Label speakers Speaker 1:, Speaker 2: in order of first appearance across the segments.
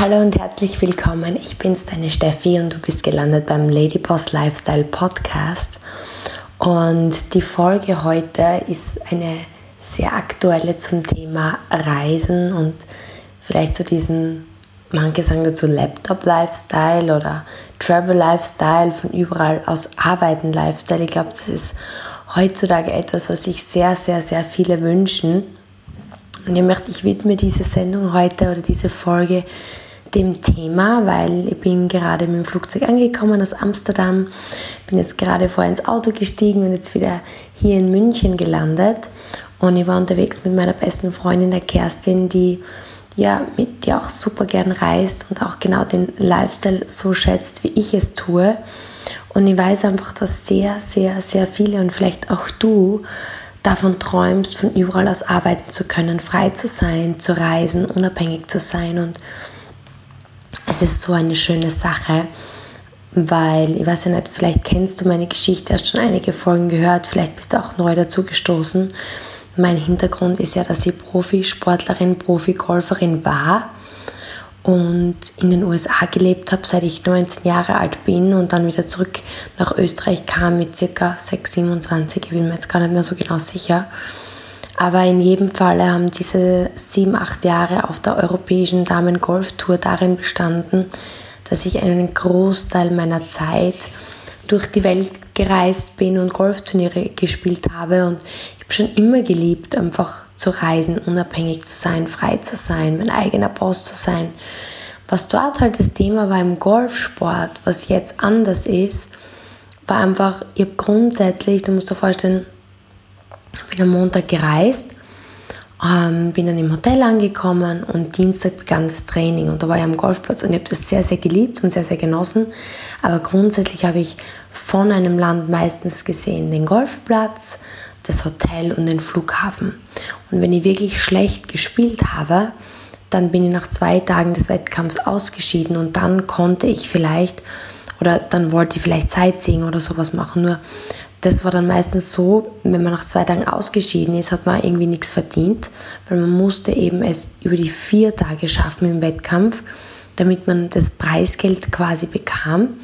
Speaker 1: Hallo und herzlich willkommen. Ich bin's, deine Steffi, und du bist gelandet beim Ladyboss Lifestyle Podcast. Und die Folge heute ist eine sehr aktuelle zum Thema Reisen und vielleicht zu diesem, manche sagen dazu Laptop-Lifestyle oder Travel-Lifestyle, von überall aus arbeiten Lifestyle. Ich glaube, das ist heutzutage etwas, was sich sehr, sehr, sehr viele wünschen. Und ich möchte, ich widme diese Sendung heute oder diese Folge dem Thema, weil ich bin gerade mit dem Flugzeug angekommen aus Amsterdam, bin jetzt gerade vorher ins Auto gestiegen und jetzt wieder hier in München gelandet. Und ich war unterwegs mit meiner besten Freundin, der Kerstin, die ja mit dir auch super gern reist und auch genau den Lifestyle so schätzt, wie ich es tue. Und ich weiß einfach, dass sehr, sehr, sehr viele und vielleicht auch du davon träumst, von überall aus arbeiten zu können, frei zu sein, zu reisen, unabhängig zu sein. Und es ist so eine schöne Sache, weil, ich weiß ja nicht, vielleicht kennst du meine Geschichte, hast schon einige Folgen gehört, vielleicht bist du auch neu dazu gestoßen. Mein Hintergrund ist ja, dass ich Profisportlerin, Profigolferin war und in den USA gelebt habe, seit ich 19 Jahre alt bin und dann wieder zurück nach Österreich kam mit circa 6, 27, ich bin mir jetzt gar nicht mehr so genau sicher. Aber in jedem Fall haben diese sieben, acht Jahre auf der europäischen Damen-Golf-Tour darin bestanden, dass ich einen Großteil meiner Zeit durch die Welt gereist bin und Golfturniere gespielt habe. Und ich habe schon immer geliebt, einfach zu reisen, unabhängig zu sein, frei zu sein, mein eigener Boss zu sein. Was dort halt das Thema war im Golfsport, was jetzt anders ist, war einfach, ich habe grundsätzlich, du musst dir vorstellen, bin am Montag gereist, ähm, bin dann im Hotel angekommen und Dienstag begann das Training und da war ich am Golfplatz und ich habe das sehr, sehr geliebt und sehr, sehr genossen. Aber grundsätzlich habe ich von einem Land meistens gesehen den Golfplatz, das Hotel und den Flughafen. Und wenn ich wirklich schlecht gespielt habe, dann bin ich nach zwei Tagen des Wettkampfs ausgeschieden und dann konnte ich vielleicht oder dann wollte ich vielleicht Sightseeing oder sowas machen. Nur das war dann meistens so, wenn man nach zwei Tagen ausgeschieden ist, hat man irgendwie nichts verdient, weil man musste eben es über die vier Tage schaffen im Wettkampf, damit man das Preisgeld quasi bekam.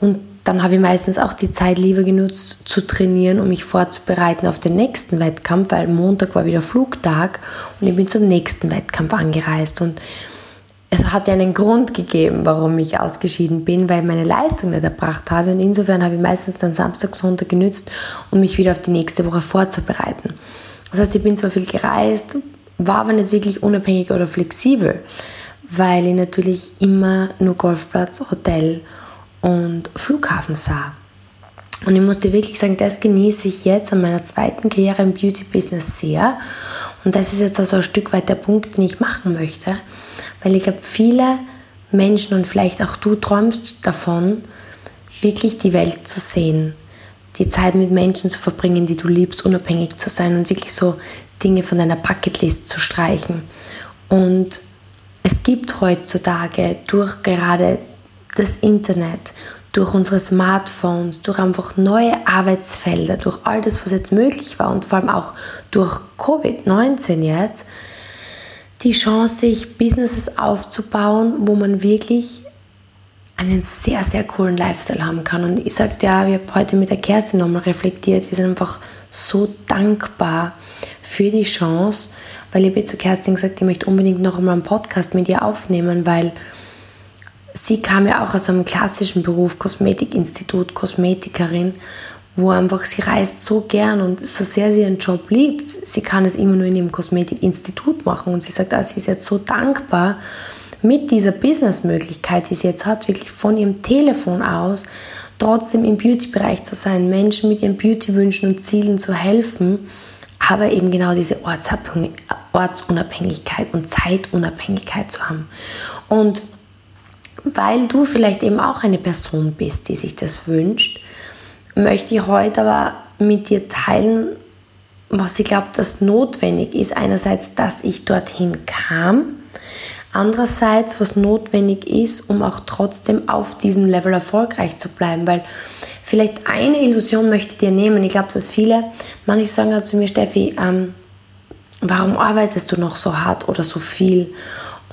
Speaker 1: Und dann habe ich meistens auch die Zeit lieber genutzt zu trainieren, um mich vorzubereiten auf den nächsten Wettkampf, weil Montag war wieder Flugtag und ich bin zum nächsten Wettkampf angereist und es hat ja einen Grund gegeben, warum ich ausgeschieden bin, weil ich meine Leistung nicht erbracht habe. Und insofern habe ich meistens dann Samstag, Sonntag genützt, um mich wieder auf die nächste Woche vorzubereiten. Das heißt, ich bin zwar viel gereist, war aber nicht wirklich unabhängig oder flexibel, weil ich natürlich immer nur Golfplatz, Hotel und Flughafen sah. Und ich muss dir wirklich sagen, das genieße ich jetzt an meiner zweiten Karriere im Beauty-Business sehr. Und das ist jetzt also ein Stück weit der Punkt, den ich machen möchte. Weil ich glaube, viele Menschen und vielleicht auch du träumst davon, wirklich die Welt zu sehen, die Zeit mit Menschen zu verbringen, die du liebst, unabhängig zu sein und wirklich so Dinge von deiner Bucketlist zu streichen. Und es gibt heutzutage durch gerade das Internet, durch unsere Smartphones, durch einfach neue Arbeitsfelder, durch all das, was jetzt möglich war und vor allem auch durch Covid-19 jetzt, die Chance, sich Businesses aufzubauen, wo man wirklich einen sehr, sehr coolen Lifestyle haben kann. Und ich sagte ja, wir haben heute mit der Kerstin nochmal reflektiert, wir sind einfach so dankbar für die Chance, weil ich habe zu Kerstin gesagt, ich möchte unbedingt noch einmal einen Podcast mit ihr aufnehmen, weil sie kam ja auch aus einem klassischen Beruf, Kosmetikinstitut, Kosmetikerin wo einfach sie reist so gern und so sehr sie ihren Job liebt, sie kann es immer nur in ihrem Kosmetikinstitut machen und sie sagt, ah, sie ist jetzt so dankbar mit dieser Businessmöglichkeit, die sie jetzt hat, wirklich von ihrem Telefon aus trotzdem im Beauty-Bereich zu sein, Menschen mit ihren Beauty-Wünschen und Zielen zu helfen, aber eben genau diese Ortsunabhängigkeit und Zeitunabhängigkeit zu haben. Und weil du vielleicht eben auch eine Person bist, die sich das wünscht, möchte ich heute aber mit dir teilen, was ich glaube, dass notwendig ist. Einerseits, dass ich dorthin kam. Andererseits, was notwendig ist, um auch trotzdem auf diesem Level erfolgreich zu bleiben. Weil vielleicht eine Illusion möchte ich dir nehmen. Ich glaube, dass viele, manche sagen zu mir, Steffi, ähm, warum arbeitest du noch so hart oder so viel?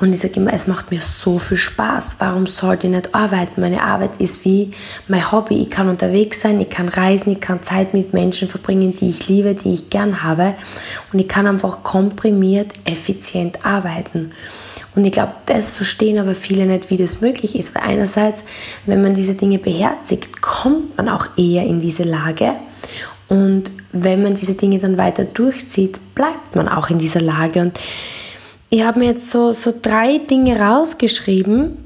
Speaker 1: Und ich sage immer, es macht mir so viel Spaß. Warum sollte ich nicht arbeiten? Meine Arbeit ist wie mein Hobby. Ich kann unterwegs sein, ich kann reisen, ich kann Zeit mit Menschen verbringen, die ich liebe, die ich gern habe. Und ich kann einfach komprimiert, effizient arbeiten. Und ich glaube, das verstehen aber viele nicht, wie das möglich ist. Weil einerseits, wenn man diese Dinge beherzigt, kommt man auch eher in diese Lage. Und wenn man diese Dinge dann weiter durchzieht, bleibt man auch in dieser Lage. Und ich habe mir jetzt so, so drei Dinge rausgeschrieben,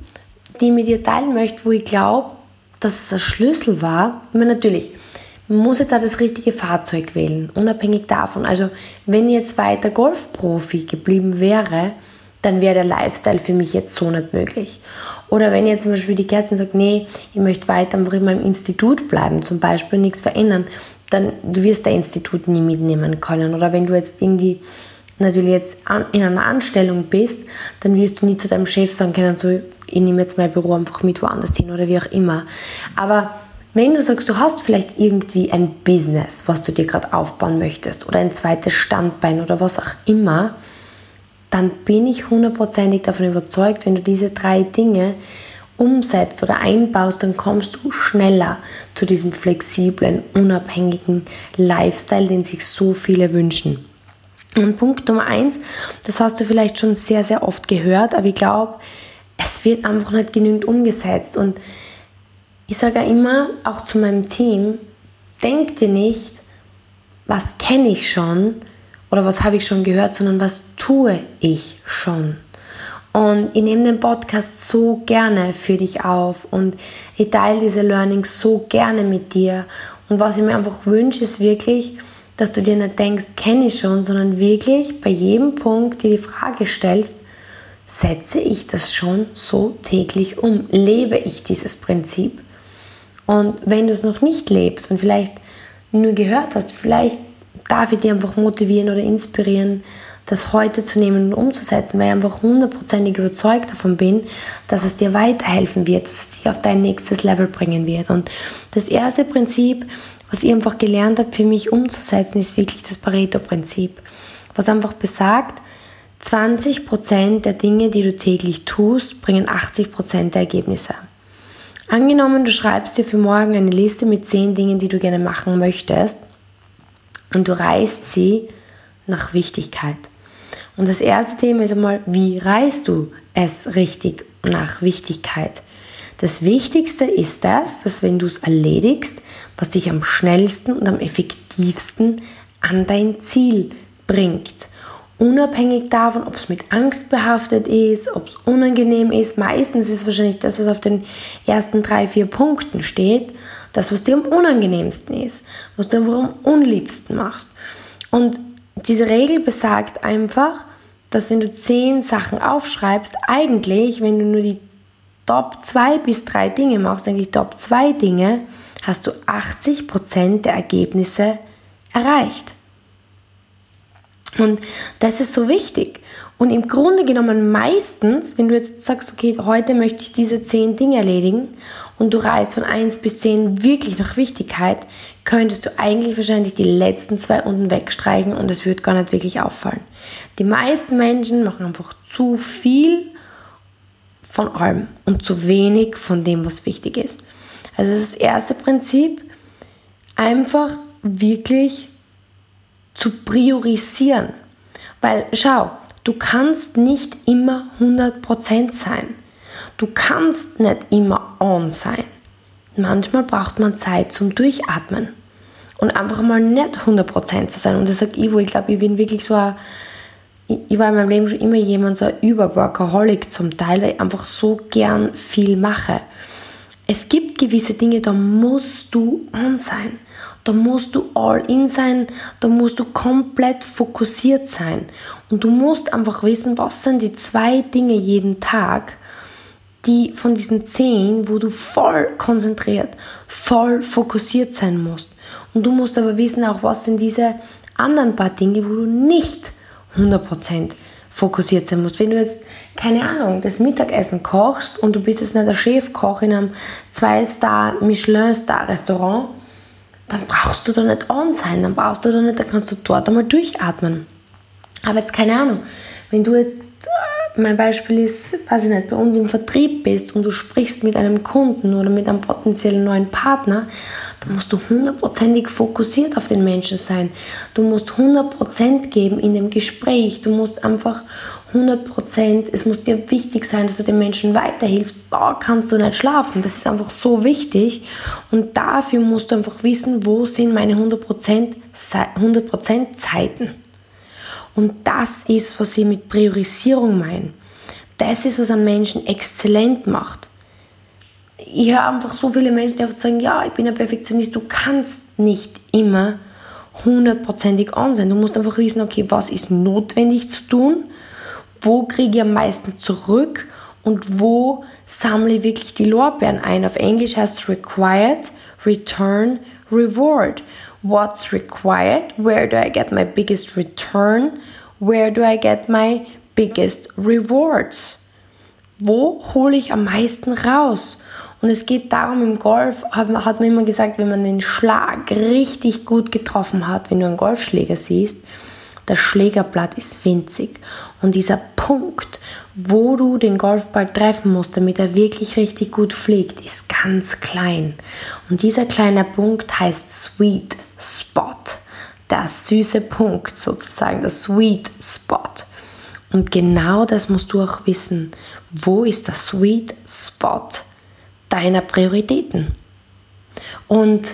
Speaker 1: die ich mit dir teilen möchte, wo ich glaube, dass es ein Schlüssel war. Ich meine, natürlich, man muss jetzt auch das richtige Fahrzeug wählen, unabhängig davon. Also, wenn ich jetzt weiter Golfprofi geblieben wäre, dann wäre der Lifestyle für mich jetzt so nicht möglich. Oder wenn jetzt zum Beispiel die Kerstin sagt, nee, ich möchte weiter einfach in meinem Institut bleiben, zum Beispiel nichts verändern, dann du wirst dein Institut nie mitnehmen können. Oder wenn du jetzt irgendwie natürlich jetzt in einer Anstellung bist, dann wirst du nie zu deinem Chef sagen können, so, ich nehme jetzt mein Büro einfach mit woanders hin oder wie auch immer. Aber wenn du sagst, du hast vielleicht irgendwie ein Business, was du dir gerade aufbauen möchtest oder ein zweites Standbein oder was auch immer, dann bin ich hundertprozentig davon überzeugt, wenn du diese drei Dinge umsetzt oder einbaust, dann kommst du schneller zu diesem flexiblen, unabhängigen Lifestyle, den sich so viele wünschen. Und Punkt Nummer eins, das hast du vielleicht schon sehr, sehr oft gehört, aber ich glaube, es wird einfach nicht genügend umgesetzt. Und ich sage ja immer, auch zu meinem Team, denk dir nicht, was kenne ich schon oder was habe ich schon gehört, sondern was tue ich schon. Und ich nehme den Podcast so gerne für dich auf und ich teile diese Learnings so gerne mit dir. Und was ich mir einfach wünsche, ist wirklich, dass du dir nicht denkst, kenne ich schon, sondern wirklich bei jedem Punkt dir die Frage stellst, setze ich das schon so täglich um? Lebe ich dieses Prinzip? Und wenn du es noch nicht lebst und vielleicht nur gehört hast, vielleicht darf ich dir einfach motivieren oder inspirieren, das heute zu nehmen und umzusetzen, weil ich einfach hundertprozentig überzeugt davon bin, dass es dir weiterhelfen wird, dass es dich auf dein nächstes Level bringen wird. Und das erste Prinzip, was ich einfach gelernt habe, für mich umzusetzen, ist wirklich das Pareto-Prinzip, was einfach besagt, 20% der Dinge, die du täglich tust, bringen 80% der Ergebnisse. Angenommen, du schreibst dir für morgen eine Liste mit 10 Dingen, die du gerne machen möchtest und du reißt sie nach Wichtigkeit. Und das erste Thema ist einmal, wie reißt du es richtig nach Wichtigkeit? Das Wichtigste ist das, dass wenn du es erledigst, was dich am schnellsten und am effektivsten an dein Ziel bringt. Unabhängig davon, ob es mit Angst behaftet ist, ob es unangenehm ist, meistens ist wahrscheinlich das, was auf den ersten drei, vier Punkten steht, das, was dir am unangenehmsten ist, was du am unliebsten machst. Und diese Regel besagt einfach, dass wenn du zehn Sachen aufschreibst, eigentlich, wenn du nur die Top 2 bis 3 Dinge machst, eigentlich Top 2 Dinge, hast du 80% der Ergebnisse erreicht. Und das ist so wichtig. Und im Grunde genommen meistens, wenn du jetzt sagst, okay, heute möchte ich diese 10 Dinge erledigen und du reißt von 1 bis 10 wirklich nach Wichtigkeit, könntest du eigentlich wahrscheinlich die letzten zwei unten wegstreichen und es wird gar nicht wirklich auffallen. Die meisten Menschen machen einfach zu viel von allem und zu wenig von dem, was wichtig ist. Also das, erste Prinzip, einfach wirklich zu priorisieren. Weil schau, du kannst nicht immer 100% sein. Du kannst nicht immer on sein. Manchmal braucht man Zeit zum Durchatmen und einfach mal nicht 100% zu sein. Und das sage ich, wo ich glaube, ich bin wirklich so ein ich war in meinem Leben schon immer jemand, so ein Überworkaholic zum Teil, weil ich einfach so gern viel mache. Es gibt gewisse Dinge, da musst du on sein. Da musst du all in sein, da musst du komplett fokussiert sein. Und du musst einfach wissen, was sind die zwei Dinge jeden Tag, die von diesen zehn, wo du voll konzentriert, voll fokussiert sein musst. Und du musst aber wissen auch, was sind diese anderen paar Dinge, wo du nicht 100% fokussiert sein musst. Wenn du jetzt, keine Ahnung, das Mittagessen kochst und du bist jetzt nicht der Chefkoch in einem 2-Star Michelin-Star-Restaurant, dann brauchst du da nicht on sein, dann brauchst du da nicht, dann kannst du dort einmal durchatmen. Aber jetzt keine Ahnung, wenn du jetzt mein Beispiel ist, weiß ich nicht, bei uns im Vertrieb bist und du sprichst mit einem Kunden oder mit einem potenziellen neuen Partner, dann musst du hundertprozentig fokussiert auf den Menschen sein. Du musst hundertprozent geben in dem Gespräch. Du musst einfach hundertprozent, es muss dir wichtig sein, dass du den Menschen weiterhilfst. Da kannst du nicht schlafen. Das ist einfach so wichtig. Und dafür musst du einfach wissen, wo sind meine hundertprozent 100 Zeiten. Und das ist, was ich mit Priorisierung meine. Das ist, was einen Menschen exzellent macht. Ich höre einfach so viele Menschen, die einfach sagen, ja, ich bin ein Perfektionist. Du kannst nicht immer hundertprozentig an sein. Du musst einfach wissen, okay, was ist notwendig zu tun, wo kriege ich am meisten zurück und wo sammle ich wirklich die Lorbeeren ein. Auf Englisch heißt es required, return, reward. What's required? Where do I get my biggest return? Where do I get my biggest rewards? Wo hole ich am meisten raus? Und es geht darum, im Golf hat, man immer gesagt, wenn man den Schlag richtig gut getroffen hat, wenn du einen Golfschläger siehst, das Schlägerblatt ist winzig. Und dieser Punkt, wo du den Golfball treffen musst, damit er wirklich richtig gut fliegt, ist ganz klein. Und dieser kleine Punkt heißt Sweet Spot. Der süße Punkt sozusagen, der Sweet Spot. Und genau das musst du auch wissen. Wo ist der Sweet Spot deiner Prioritäten? Und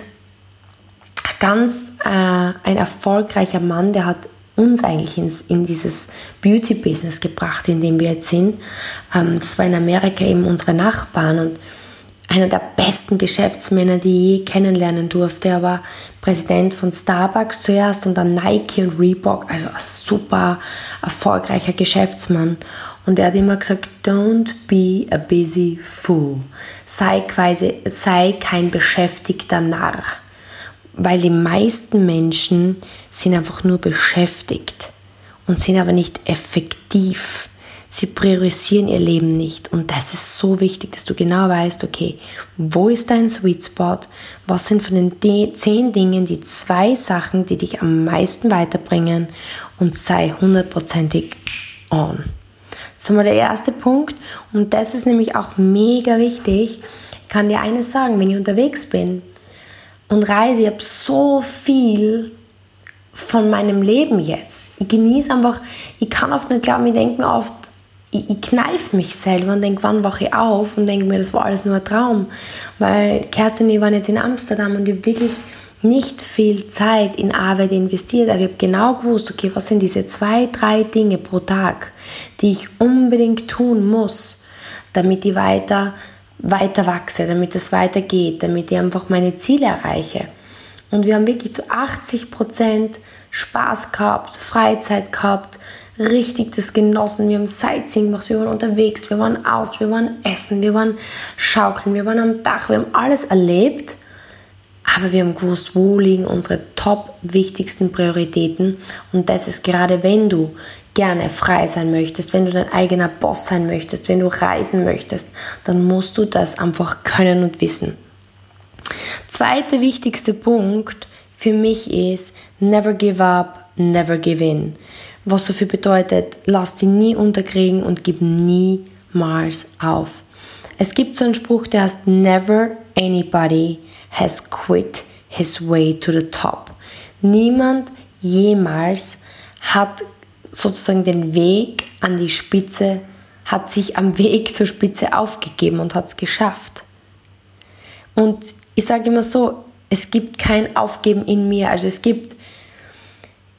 Speaker 1: ganz äh, ein erfolgreicher Mann, der hat uns eigentlich ins, in dieses Beauty-Business gebracht, in dem wir jetzt sind. Ähm, das war in Amerika eben unsere Nachbarn und einer der besten Geschäftsmänner, die ich je kennenlernen durfte. Er war Präsident von Starbucks zuerst und dann Nike und Reebok, also ein super erfolgreicher Geschäftsmann. Und er hat immer gesagt, don't be a busy fool. Sei, quasi, sei kein beschäftigter Narr weil die meisten Menschen sind einfach nur beschäftigt und sind aber nicht effektiv. Sie priorisieren ihr Leben nicht und das ist so wichtig, dass du genau weißt, okay, wo ist dein Sweet Spot? Was sind von den zehn Dingen die zwei Sachen, die dich am meisten weiterbringen und sei hundertprozentig on. Das ist einmal der erste Punkt und das ist nämlich auch mega wichtig. Ich kann dir eines sagen, wenn ich unterwegs bin, und reise. Ich habe so viel von meinem Leben jetzt. Ich genieße einfach, ich kann oft nicht glauben, ich denke mir oft, ich, ich kneife mich selber und denke, wann wache ich auf und denke mir, das war alles nur ein Traum. Weil Kerstin und ich waren jetzt in Amsterdam und ich habe wirklich nicht viel Zeit in Arbeit investiert, aber ich habe genau gewusst, okay, was sind diese zwei, drei Dinge pro Tag, die ich unbedingt tun muss, damit ich weiter weiter wachse, damit es weitergeht, damit ich einfach meine Ziele erreiche. Und wir haben wirklich zu 80 Prozent Spaß gehabt, Freizeit gehabt, richtig das genossen. Wir haben Sightseeing gemacht, wir waren unterwegs, wir waren aus, wir waren essen, wir waren schaukeln, wir waren am Dach, wir haben alles erlebt. Aber wir haben gewusst, wo liegen unsere top wichtigsten Prioritäten. Und das ist gerade, wenn du gerne frei sein möchtest, wenn du dein eigener Boss sein möchtest, wenn du reisen möchtest, dann musst du das einfach können und wissen. Zweiter wichtigster Punkt für mich ist never give up, never give in. Was so viel bedeutet, lass dich nie unterkriegen und gib niemals auf. Es gibt so einen Spruch, der heißt never anybody has quit his way to the top. Niemand jemals hat sozusagen den Weg an die Spitze, hat sich am Weg zur Spitze aufgegeben und hat es geschafft. Und ich sage immer so, es gibt kein Aufgeben in mir. Also es gibt,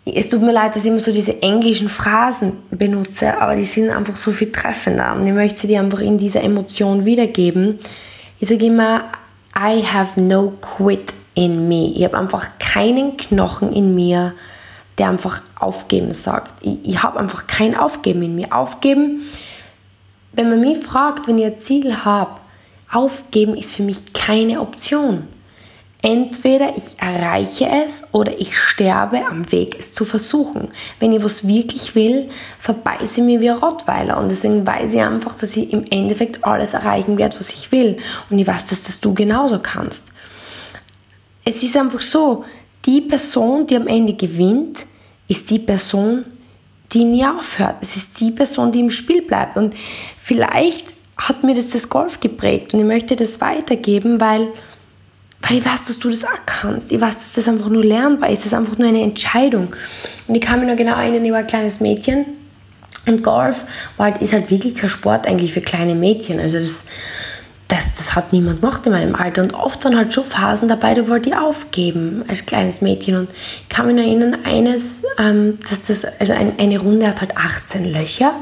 Speaker 1: es tut mir leid, dass ich immer so diese englischen Phrasen benutze, aber die sind einfach so viel treffender und ich möchte sie dir einfach in dieser Emotion wiedergeben. Ich sage immer, I have no quit in me. Ich habe einfach keinen Knochen in mir, der einfach aufgeben sagt. Ich, ich habe einfach kein Aufgeben in mir. Aufgeben, wenn man mich fragt, wenn ich ein Ziel habe, aufgeben ist für mich keine Option. Entweder ich erreiche es oder ich sterbe am Weg, es zu versuchen. Wenn ich was wirklich will, verbeiße ich mir wie ein Rottweiler. Und deswegen weiß ich einfach, dass ich im Endeffekt alles erreichen werde, was ich will. Und ich weiß, dass das du genauso kannst. Es ist einfach so, die Person, die am Ende gewinnt, ist die Person, die nie aufhört. Es ist die Person, die im Spiel bleibt. Und vielleicht hat mir das das Golf geprägt und ich möchte das weitergeben, weil, weil ich weiß, dass du das auch kannst. Ich weiß, dass das einfach nur lernbar ist. Das ist einfach nur eine Entscheidung. Und ich kann mich noch genau erinnern, ich war ein kleines Mädchen und Golf halt, ist halt wirklich kein Sport eigentlich für kleine Mädchen. Also das, das, das hat niemand gemacht in meinem Alter. Und oft waren halt schon Phasen dabei, da wollte ich aufgeben als kleines Mädchen. Und ich kann mich noch erinnern, eines, ähm, dass das, also ein, eine Runde hat halt 18 Löcher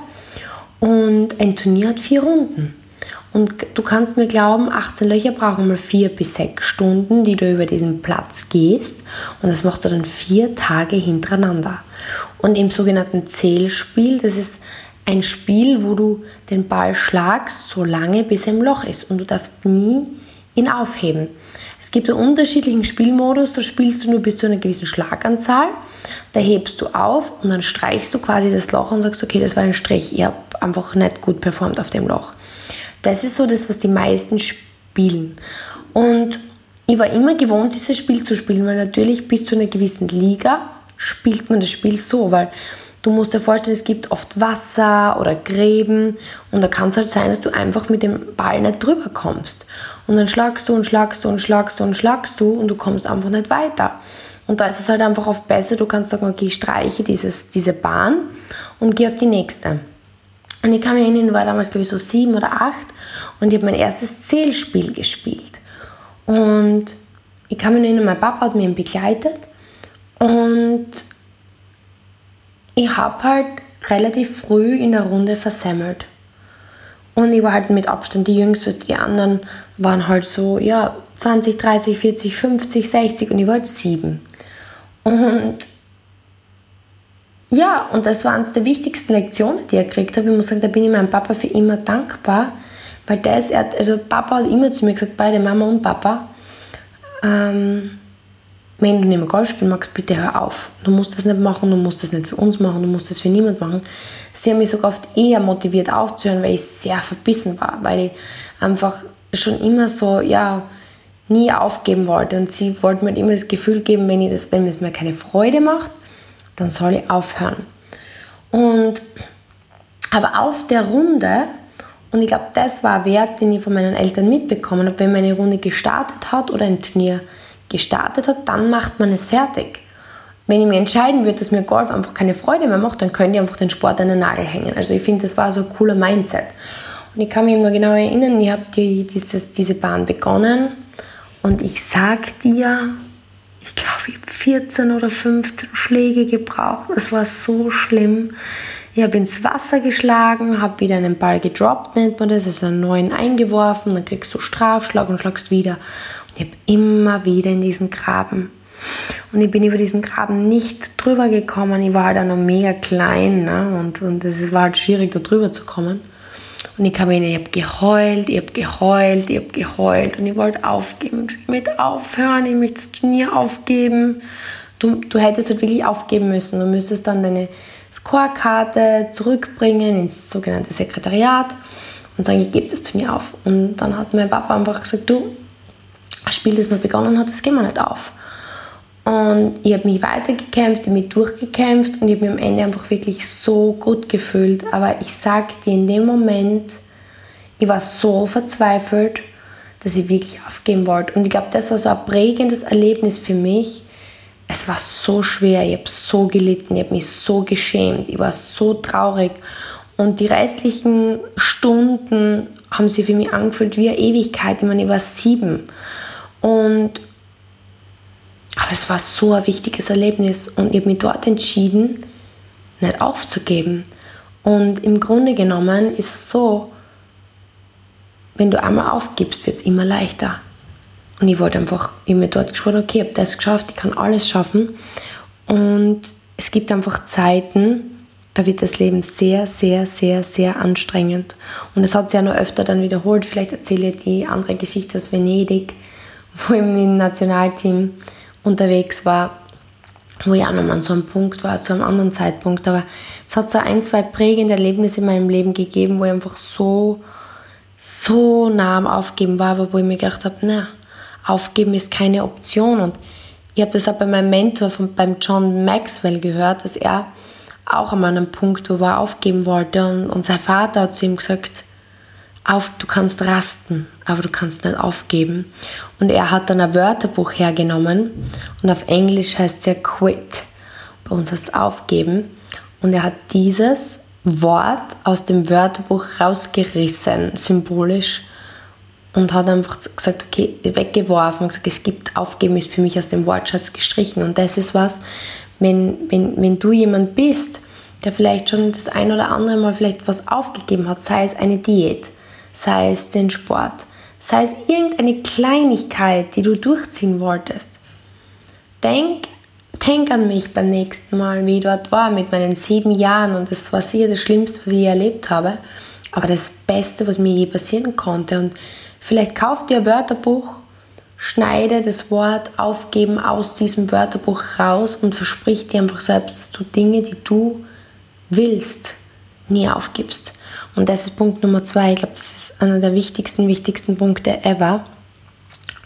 Speaker 1: und ein Turnier hat vier Runden. Und du kannst mir glauben, 18 Löcher brauchen mal vier bis sechs Stunden, die du über diesen Platz gehst. Und das machst du dann vier Tage hintereinander. Und im sogenannten Zählspiel, das ist ein Spiel, wo du den Ball schlagst, so lange bis er im Loch ist. Und du darfst nie ihn aufheben. Es gibt einen unterschiedlichen Spielmodus, da spielst du nur bis zu einer gewissen Schlaganzahl. Da hebst du auf und dann streichst du quasi das Loch und sagst, okay, das war ein Strich, ich habe einfach nicht gut performt auf dem Loch. Das ist so das, was die meisten spielen. Und ich war immer gewohnt, dieses Spiel zu spielen, weil natürlich bis zu einer gewissen Liga spielt man das Spiel so, weil du musst dir vorstellen, es gibt oft Wasser oder Gräben und da kann es halt sein, dass du einfach mit dem Ball nicht drüber kommst. Und dann schlagst du und schlagst du und schlagst du und schlagst du und du kommst einfach nicht weiter. Und da ist es halt einfach oft besser, du kannst sagen, okay, ich streiche dieses, diese Bahn und gehe auf die nächste. Und ich kann mich erinnern, ich war damals, glaube ich, so sieben oder acht und ich habe mein erstes Zählspiel gespielt. Und ich kann mich erinnern, mein Papa hat mich begleitet und ich habe halt relativ früh in der Runde versemmelt. Und ich war halt mit Abstand die Jüngste, die anderen waren halt so, ja, 20, 30, 40, 50, 60 und ich war halt sieben. Und ja, und das war eines der wichtigsten Lektionen, die ich gekriegt habe. Ich muss sagen, da bin ich meinem Papa für immer dankbar, weil der ist, also Papa hat immer zu mir gesagt, beide Mama und Papa, ähm, wenn du nicht mehr Golf spielen magst, bitte hör auf. Du musst das nicht machen, du musst das nicht für uns machen, du musst das für niemand machen. Sie haben mich sogar oft eher motiviert aufzuhören, weil ich sehr verbissen war, weil ich einfach schon immer so, ja, nie aufgeben wollte. Und sie wollten mir immer das Gefühl geben, wenn, ich das, wenn es mir keine Freude macht, dann soll ich aufhören. Und aber auf der Runde, und ich glaube, das war ein Wert, den ich von meinen Eltern mitbekommen habe, wenn meine Runde gestartet hat oder ein Turnier gestartet hat, dann macht man es fertig. Wenn ich mir entscheiden würde, dass mir Golf einfach keine Freude mehr macht, dann könnte ich einfach den Sport an den Nagel hängen. Also ich finde, das war so ein cooler Mindset. Und ich kann mich noch genau erinnern, ich habe die, diese Bahn begonnen und ich sag dir, ich glaube, 14 oder 15 Schläge gebraucht. Es war so schlimm. Ich habe ins Wasser geschlagen, habe wieder einen Ball gedroppt, nennt man das, also einen neuen eingeworfen, dann kriegst du Strafschlag und schlagst wieder. Ich habe immer wieder in diesen Graben. Und ich bin über diesen Graben nicht drüber gekommen. Ich war halt auch noch mega klein ne? und, und es war halt schwierig, da drüber zu kommen. Und ich kam hin, ich habe geheult, ich habe geheult, ich habe geheult und ich wollte aufgeben. Ich möchte aufhören, ich möchte das Turnier aufgeben. Du, du hättest halt wirklich aufgeben müssen. Du müsstest dann deine Scorekarte zurückbringen ins sogenannte Sekretariat und sagen, ich gebe das Turnier auf. Und dann hat mein Papa einfach gesagt, du, das Spiel, das man begonnen hat, das gehen wir nicht auf. Und ich habe mich weitergekämpft, ich habe mich durchgekämpft und ich habe mich am Ende einfach wirklich so gut gefühlt. Aber ich sage dir, in dem Moment, ich war so verzweifelt, dass ich wirklich aufgeben wollte. Und ich glaube, das war so ein prägendes Erlebnis für mich. Es war so schwer, ich habe so gelitten, ich habe mich so geschämt, ich war so traurig. Und die restlichen Stunden haben sich für mich angefühlt wie eine Ewigkeit. Ich meine, ich war sieben. Und aber es war so ein wichtiges Erlebnis und ich habe mich dort entschieden, nicht aufzugeben. Und im Grunde genommen ist es so, wenn du einmal aufgibst, wird es immer leichter. Und ich wollte einfach, ich mir dort geschworen, okay, ich habe das geschafft, ich kann alles schaffen. Und es gibt einfach Zeiten, da wird das Leben sehr, sehr, sehr, sehr anstrengend. Und es hat sich ja noch öfter dann wiederholt. Vielleicht erzähle ich die andere Geschichte aus Venedig wo ich dem Nationalteam unterwegs war, wo ich auch nochmal an so einem Punkt war, zu einem anderen Zeitpunkt. Aber es hat so ein, zwei prägende Erlebnisse in meinem Leben gegeben, wo ich einfach so, so nah am Aufgeben war, aber wo ich mir gedacht habe, na, Aufgeben ist keine Option. Und ich habe das auch bei meinem Mentor, von, beim John Maxwell gehört, dass er auch an einem Punkt, wo er aufgeben wollte und, und sein Vater hat zu ihm gesagt, auf, du kannst rasten, aber du kannst nicht aufgeben. Und er hat dann ein Wörterbuch hergenommen und auf Englisch heißt es ja quit. Bei uns heißt es aufgeben. Und er hat dieses Wort aus dem Wörterbuch rausgerissen, symbolisch, und hat einfach gesagt, okay, weggeworfen, gesagt, es gibt Aufgeben, ist für mich aus dem Wortschatz gestrichen. Und das ist was, wenn, wenn, wenn du jemand bist, der vielleicht schon das ein oder andere Mal vielleicht was aufgegeben hat, sei es eine Diät, sei es den Sport, sei es irgendeine Kleinigkeit, die du durchziehen wolltest. Denk, denk an mich beim nächsten Mal, wie ich dort war mit meinen sieben Jahren und das war sicher das Schlimmste, was ich je erlebt habe, aber das Beste, was mir je passieren konnte und vielleicht kauf dir ein Wörterbuch schneide das Wort aufgeben aus diesem Wörterbuch raus und versprich dir einfach selbst, dass du Dinge, die du willst, nie aufgibst. Und das ist Punkt Nummer zwei. Ich glaube, das ist einer der wichtigsten, wichtigsten Punkte ever.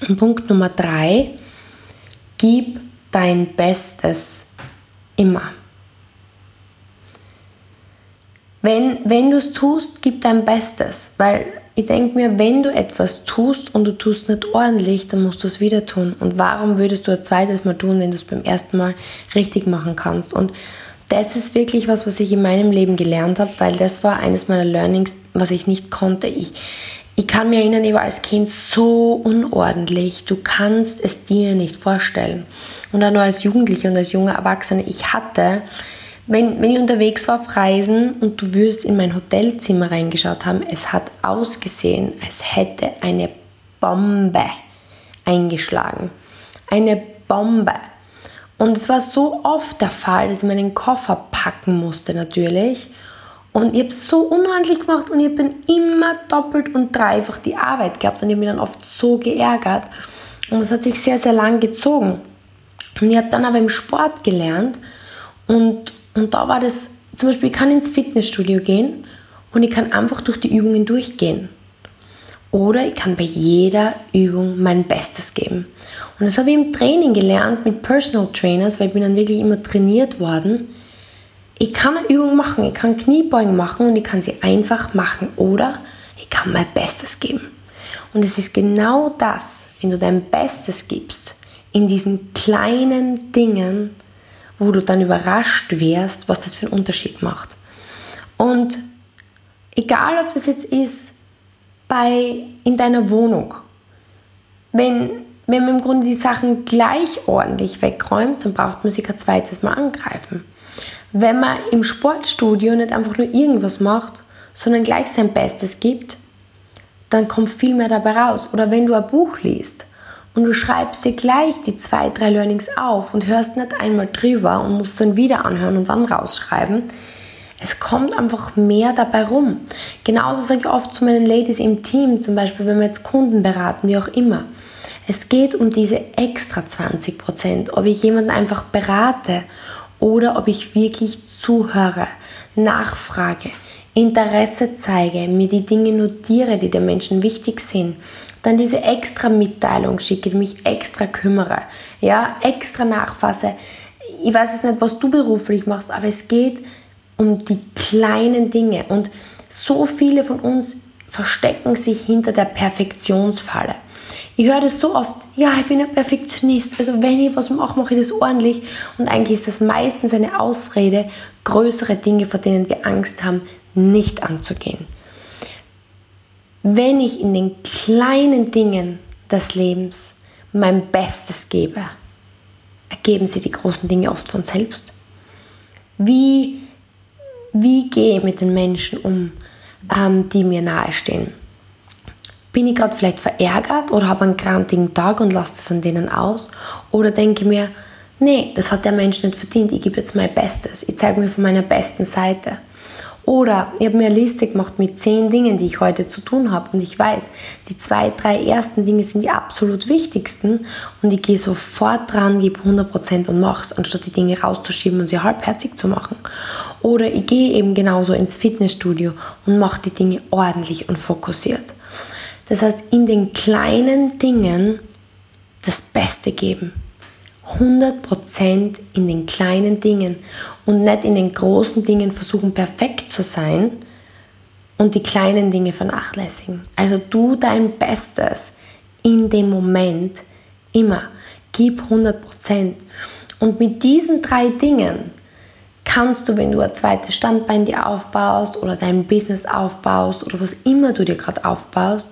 Speaker 1: Und Punkt Nummer drei, gib dein Bestes immer. Wenn, wenn du es tust, gib dein Bestes, weil ich denke mir, wenn du etwas tust und du tust nicht ordentlich, dann musst du es wieder tun. Und warum würdest du ein zweites Mal tun, wenn du es beim ersten Mal richtig machen kannst? Und das ist wirklich was, was ich in meinem Leben gelernt habe, weil das war eines meiner Learnings, was ich nicht konnte. Ich, ich kann mir erinnern, ich war als Kind so unordentlich. Du kannst es dir nicht vorstellen. Und dann nur als Jugendliche und als junger Erwachsene, ich hatte wenn, wenn ich unterwegs war auf Reisen und du würdest in mein Hotelzimmer reingeschaut haben, es hat ausgesehen, als hätte eine Bombe eingeschlagen. Eine Bombe. Und es war so oft der Fall, dass ich meinen Koffer packen musste natürlich. Und ich habe es so unordentlich gemacht und ich habe dann immer doppelt und dreifach die Arbeit gehabt und ich habe mich dann oft so geärgert. Und das hat sich sehr, sehr lang gezogen. Und ich habe dann aber im Sport gelernt und, und da war das, zum Beispiel, ich kann ins Fitnessstudio gehen und ich kann einfach durch die Übungen durchgehen. Oder ich kann bei jeder Übung mein Bestes geben. Und das habe ich im Training gelernt mit Personal Trainers, weil ich bin dann wirklich immer trainiert worden. Ich kann eine Übung machen, ich kann Kniebeugen machen und ich kann sie einfach machen. Oder ich kann mein Bestes geben. Und es ist genau das, wenn du dein Bestes gibst, in diesen kleinen Dingen, wo du dann überrascht wärst, was das für einen Unterschied macht. Und egal, ob das jetzt ist bei, in deiner Wohnung, wenn, wenn man im Grunde die Sachen gleich ordentlich wegräumt, dann braucht man sich kein zweites Mal angreifen. Wenn man im Sportstudio nicht einfach nur irgendwas macht, sondern gleich sein Bestes gibt, dann kommt viel mehr dabei raus. Oder wenn du ein Buch liest und du schreibst dir gleich die zwei, drei Learnings auf und hörst nicht einmal drüber und musst dann wieder anhören und dann rausschreiben. Es kommt einfach mehr dabei rum. Genauso sage ich oft zu meinen Ladies im Team, zum Beispiel, wenn wir jetzt Kunden beraten, wie auch immer. Es geht um diese extra 20%, ob ich jemanden einfach berate oder ob ich wirklich zuhöre, nachfrage, Interesse zeige, mir die Dinge notiere, die den Menschen wichtig sind, dann diese extra Mitteilung schicke, mich extra kümmere, ja, extra nachfasse. Ich weiß jetzt nicht, was du beruflich machst, aber es geht um die kleinen Dinge und so viele von uns verstecken sich hinter der Perfektionsfalle. Ich höre das so oft, ja, ich bin ein Perfektionist. Also wenn ich was mache, mache ich das ordentlich. Und eigentlich ist das meistens eine Ausrede, größere Dinge, vor denen wir Angst haben, nicht anzugehen. Wenn ich in den kleinen Dingen des Lebens mein Bestes gebe, ergeben sie die großen Dinge oft von selbst. Wie, wie gehe ich mit den Menschen um, ähm, die mir nahestehen? Bin ich gerade vielleicht verärgert oder habe einen grantigen Tag und lasse das an denen aus? Oder denke mir, nee, das hat der Mensch nicht verdient, ich gebe jetzt mein Bestes, ich zeige mir von meiner besten Seite. Oder ich habe mir eine Liste gemacht mit zehn Dingen, die ich heute zu tun habe. Und ich weiß, die zwei, drei ersten Dinge sind die absolut wichtigsten. Und ich gehe sofort dran, gebe 100% und mache es, anstatt die Dinge rauszuschieben und sie halbherzig zu machen. Oder ich gehe eben genauso ins Fitnessstudio und mache die Dinge ordentlich und fokussiert. Das heißt, in den kleinen Dingen das Beste geben. 100% in den kleinen Dingen und nicht in den großen Dingen versuchen perfekt zu sein und die kleinen Dinge vernachlässigen. Also du dein Bestes in dem Moment immer. Gib 100%. Und mit diesen drei Dingen kannst du, wenn du ein zweites Standbein dir aufbaust oder dein Business aufbaust oder was immer du dir gerade aufbaust,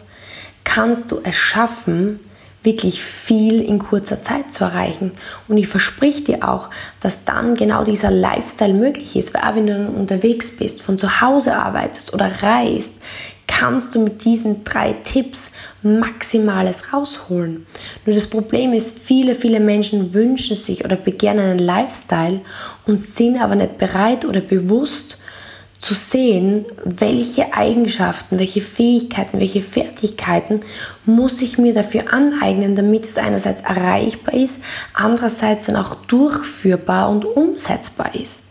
Speaker 1: kannst du es schaffen, wirklich viel in kurzer Zeit zu erreichen. Und ich versprich dir auch, dass dann genau dieser Lifestyle möglich ist, weil auch wenn du dann unterwegs bist, von zu Hause arbeitest oder reist, kannst du mit diesen drei Tipps Maximales rausholen. Nur das Problem ist, viele, viele Menschen wünschen sich oder begehren einen Lifestyle und sind aber nicht bereit oder bewusst, zu sehen, welche Eigenschaften, welche Fähigkeiten, welche Fertigkeiten muss ich mir dafür aneignen, damit es einerseits erreichbar ist, andererseits dann auch durchführbar und umsetzbar ist.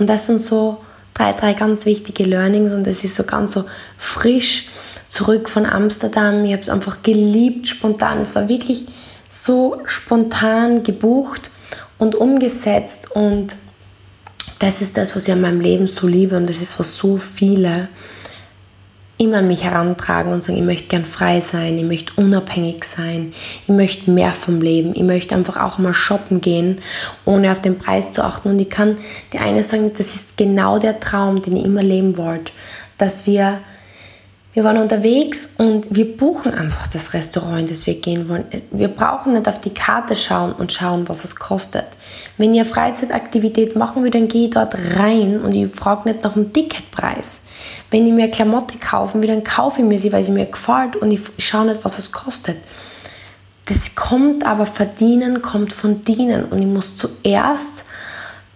Speaker 1: Und das sind so drei, drei ganz wichtige Learnings und das ist so ganz so frisch zurück von Amsterdam. Ich habe es einfach geliebt, spontan. Es war wirklich so spontan gebucht und umgesetzt und das ist das, was ich an meinem Leben so liebe und das ist, was so viele immer an mich herantragen und sagen, ich möchte gern frei sein, ich möchte unabhängig sein, ich möchte mehr vom Leben, ich möchte einfach auch mal shoppen gehen, ohne auf den Preis zu achten. Und ich kann die eine sagen, das ist genau der Traum, den ich immer leben wollte, dass wir wir waren unterwegs und wir buchen einfach das Restaurant, in das wir gehen wollen. Wir brauchen nicht auf die Karte schauen und schauen, was es kostet. Wenn ihr Freizeitaktivität machen will, dann gehe ich dort rein und ich frage nicht nach dem Ticketpreis. Wenn ich mir Klamotte kaufen will, dann kaufe ich mir sie, weil sie mir gefällt und ich schaue nicht, was es kostet. Das kommt aber, verdienen kommt von dienen und ich muss zuerst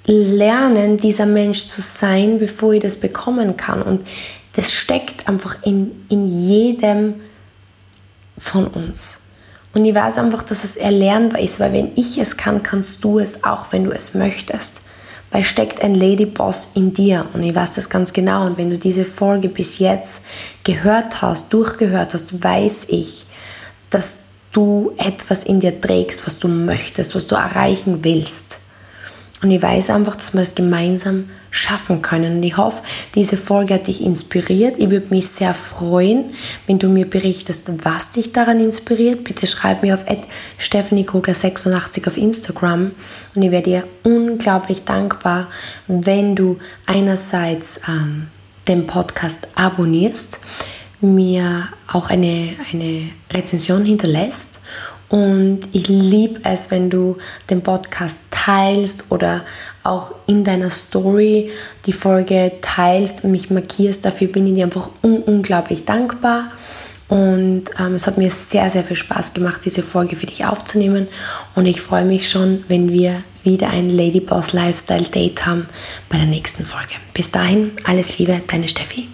Speaker 1: lernen, dieser Mensch zu sein, bevor ich das bekommen kann. Und das steckt einfach in, in jedem von uns. Und ich weiß einfach, dass es erlernbar ist, weil wenn ich es kann, kannst du es auch, wenn du es möchtest. Weil steckt ein Ladyboss in dir und ich weiß das ganz genau. Und wenn du diese Folge bis jetzt gehört hast, durchgehört hast, weiß ich, dass du etwas in dir trägst, was du möchtest, was du erreichen willst. Und ich weiß einfach, dass wir das gemeinsam schaffen können. Und ich hoffe, diese Folge hat dich inspiriert. Ich würde mich sehr freuen, wenn du mir berichtest, was dich daran inspiriert. Bitte schreib mir auf stephaniekruger86 auf Instagram. Und ich wäre dir unglaublich dankbar, wenn du einerseits ähm, den Podcast abonnierst, mir auch eine, eine Rezension hinterlässt und ich liebe es, wenn du den Podcast teilst oder auch in deiner Story die Folge teilst und mich markierst. Dafür bin ich dir einfach un unglaublich dankbar. Und ähm, es hat mir sehr, sehr viel Spaß gemacht, diese Folge für dich aufzunehmen. Und ich freue mich schon, wenn wir wieder ein Ladyboss Lifestyle Date haben bei der nächsten Folge. Bis dahin, alles Liebe, deine Steffi.